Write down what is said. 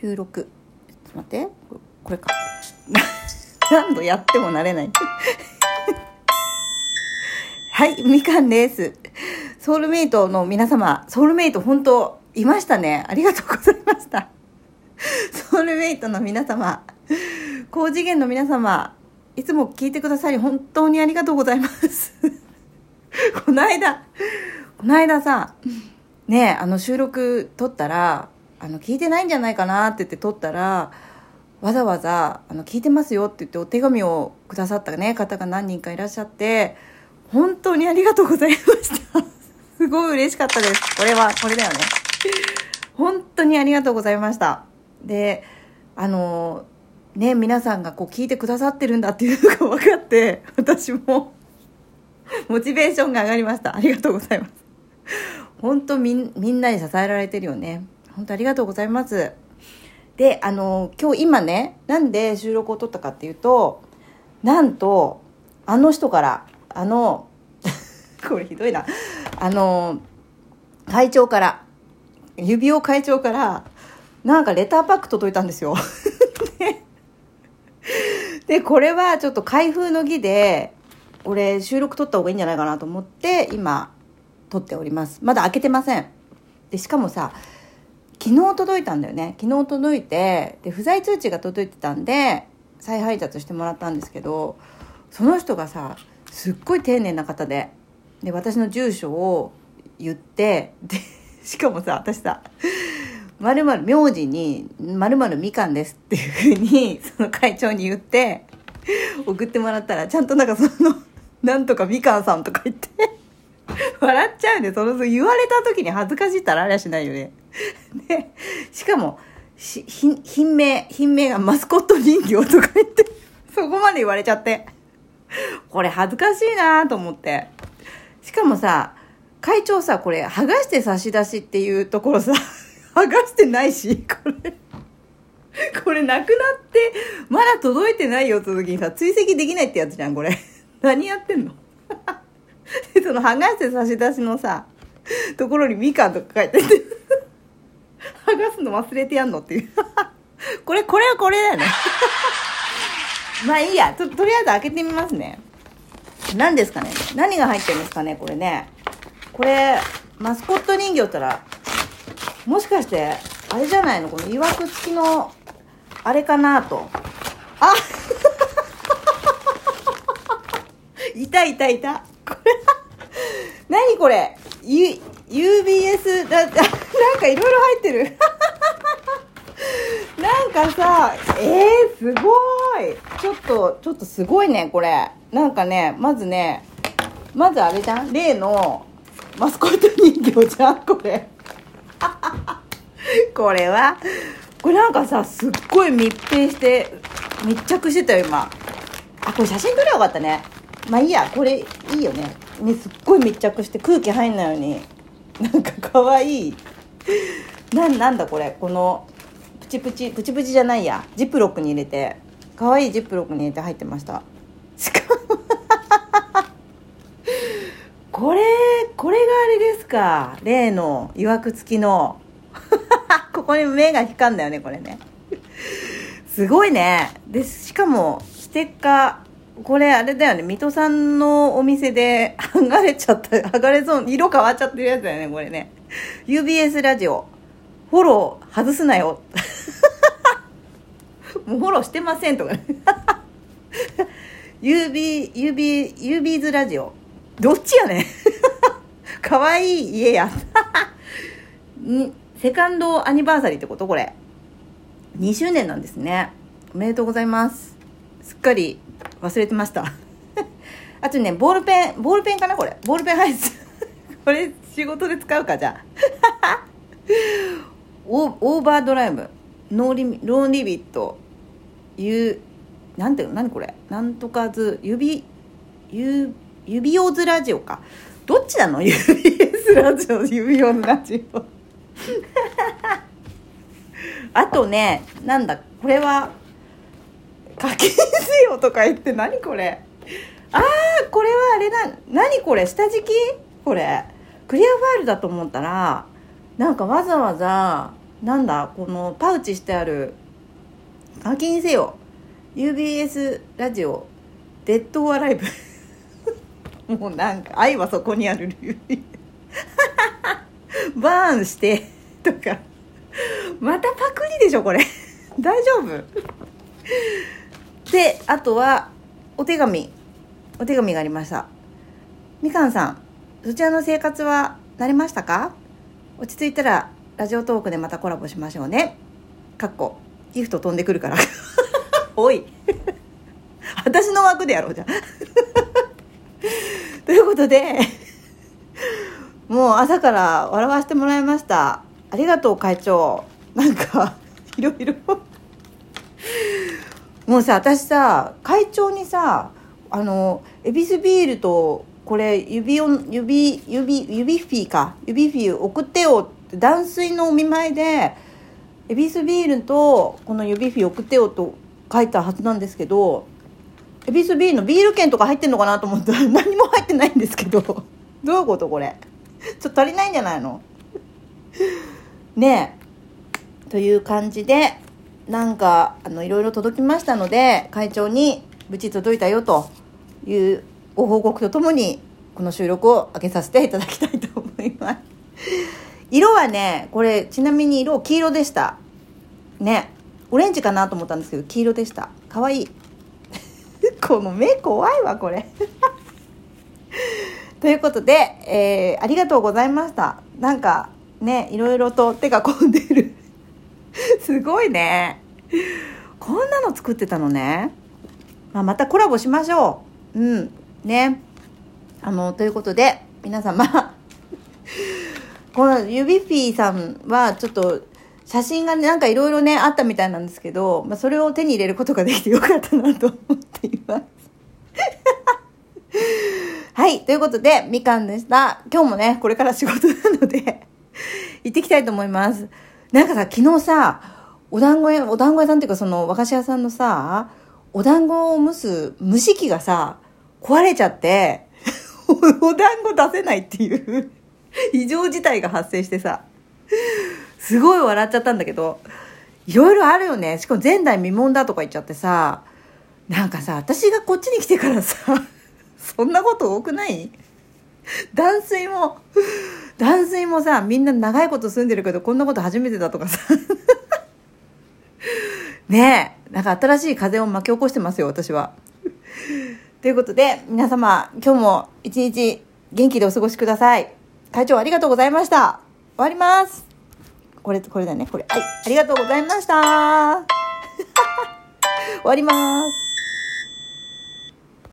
収録ちょっと待って。ここれか。何度やっても慣れない。はいみかんです。ソウルメイトの皆様ソウルメイト本当いましたね。ありがとうございました。ソウルメイトの皆様高次元の皆様いつも聞いてくださり本当にありがとうございます。この間この間さねあの収録撮ったらあの聞いてないんじゃないかなって言って撮ったらわざわざあの聞いてますよって言ってお手紙をくださった、ね、方が何人かいらっしゃって本当にありがとうございました。すごい嬉しかったです。これはこれだよね。本当にありがとうございました。であのね皆さんがこう聞いてくださってるんだっていうのが分かって私もモチベーションが上がりました。ありがとうございます。本当みみんなに支えられてるよね。本当ありがとうございます。であの今日今ねなんで収録を撮ったかっていうとなんとあの人からあの これひどいな。あの会長から指輪会長からなんかレターパック届いたんですよ。でこれはちょっと開封の儀でこれ収録撮った方がいいんじゃないかなと思って今撮っております。まだ開けてません。でしかもさ昨日届いたんだよね昨日届いてで不在通知が届いてたんで再配達してもらったんですけどその人がさすっごい丁寧な方でで私の住所を言ってで しかもさ私さ「まる名字にまるみかんです」っていうふうにその会長に言って送ってもらったらちゃんとなんかその「なんとかみかんさん」とか言って笑っちゃうんでその言われた時に恥ずかしいったらありゃしないよね。でしかもし品名品名がマスコット人形とか言ってそこまで言われちゃって。これ恥ずかしいなと思って。しかもさ会長さこれ剥がして差し出しっていうところさ剥がしてないしこれ。これなくなってまだ届いてないよって時にさ追跡できないってやつじゃんこれ。何やってんの？その剥がして差し出しのさところにみかんとか書いてて。剥がすの忘れてやんのっていう。これこれはこれだよね。まあいいや。ととりあえず開けてみますね。何ですかね。何が入ってるんですかねこれね。これマスコット人形ったらもしかしてあれじゃないの？このいわく付きのあれかなと。あ いたいたい。たこれ何これ？U UBS だなんかいろいろ入ってる。かさえー、すごい。ちょっとちょっとすごいねこれ。なんかねまずねまずあれじゃん？例のマスコット人形じゃんこれ。これは？これなんかさすっごい密閉して密着してたよ今。あこれ写真撮ればよかったね。まあいいや。これいいよね。ねすっごい密着して空気入んないように。なんかかわい。いななんだこれ？このプチプチプチプチじゃないや。ジップロックに入れて。かわいいジップロックに入れて入ってました。しかもこれこれがあれですか。例のいわく付きの。ここに目が光るんだよねこれね。すごいね。でしかもステッカー。これあれだよね。水戸さんのお店で 剥がれちゃった剥がれそう色変わっちゃってるやつだよねこれね。UBS ラジオ。フォロー外すなよ。もうフォローしてませんとかね。UB、UB、UB's ラジオ。どっちやねん。かわいい家や。にセカンドアニバーサリーってこと？これ。2周年なんですね。おめでとうございます。すっかり忘れてました。あとねボールペンボールペンかなこれ。ボールペン入ってこれ仕事で使うかじゃあ。オーバードライブノーリミローンリビットいうなんていうの何これ？なんとかず指指指オズラジオか。どっちなの？UBS ラジオ指オズラジオあとねなんだこれは課金せよとか言って何これ？ああこれはあれだ。何これ？下敷き？これ。クリアファイルだと思ったらなんかわざわざなんだこのパウチしてある課金せよ。UBS ラジオデッド・オア・ライブ。もうなんか愛はそこにある バーンしてとか。またパクリでしょこれ。大丈夫。であとはお手紙。お手紙がありました。みかんさんそちらの生活は慣れましたか？落ち着いたらラジオトークでまたコラボしましょうね。かっこギフト飛んでくるから。おい。私の枠でやろうじゃん。ということでもう朝から笑わせてもらいました。ありがとう会長。なんかいろいろ。もうさ私さ会長にさあのエビスビールとこれ指を指指指フィーか。指フィー送ってよって断水のお見舞いでエビスビールとこの指フィ送ってよと書いたはずなんですけどエビスビールのビール券とか入ってんのかなと思ったら 何も入ってないんですけど。どういうことこれ？ちょっと足りないんじゃないの？ねえ。という感じでなんかあのいろいろ届きましたので会長に無事届いたよというご報告とともにこの収録を開けさせていただきたいと思います。色はねこれちなみに色黄色でした。ね。オレンジかなと思ったんですけど黄色でした。かわいい。この目怖いわこれ。ということで、えー、ありがとうございました。なんかねいろいろと手が込んでる。すごいね。こんなの作ってたのね、まあ、またコラボしましょう。うん。ね。あのということで皆様この指フィーさんはちょっと写真がね、なんかいろいろね、あったみたいなんですけど、まあ、それを手に入れることができてよかったなと思っています。はい、ということで、みかんでした。今日もね、これから仕事なので行ってきたいと思います。なんかさ、昨日さ、お団子屋、お団子屋さんっていうかその和菓子屋さんのさ、お団子を蒸す蒸し器がさ、壊れちゃって、お団子出せないっていう 異常事態が発生してさ、すごい笑っちゃったんだけど、いろいろあるよね。しかも前代未聞だとか言っちゃってさ、なんかさ、私がこっちに来てからさ、そんなこと多くない？断水も、断水もさ、みんな長いこと住んでるけど、こんなこと初めてだとかさ。ねえ、なんか新しい風を巻き起こしてますよ、私は。ということで、皆様、今日も一日元気でお過ごしください。会長ありがとうございました。終わります。これ、これだね、これ。はい、ありがとうございました。終わります。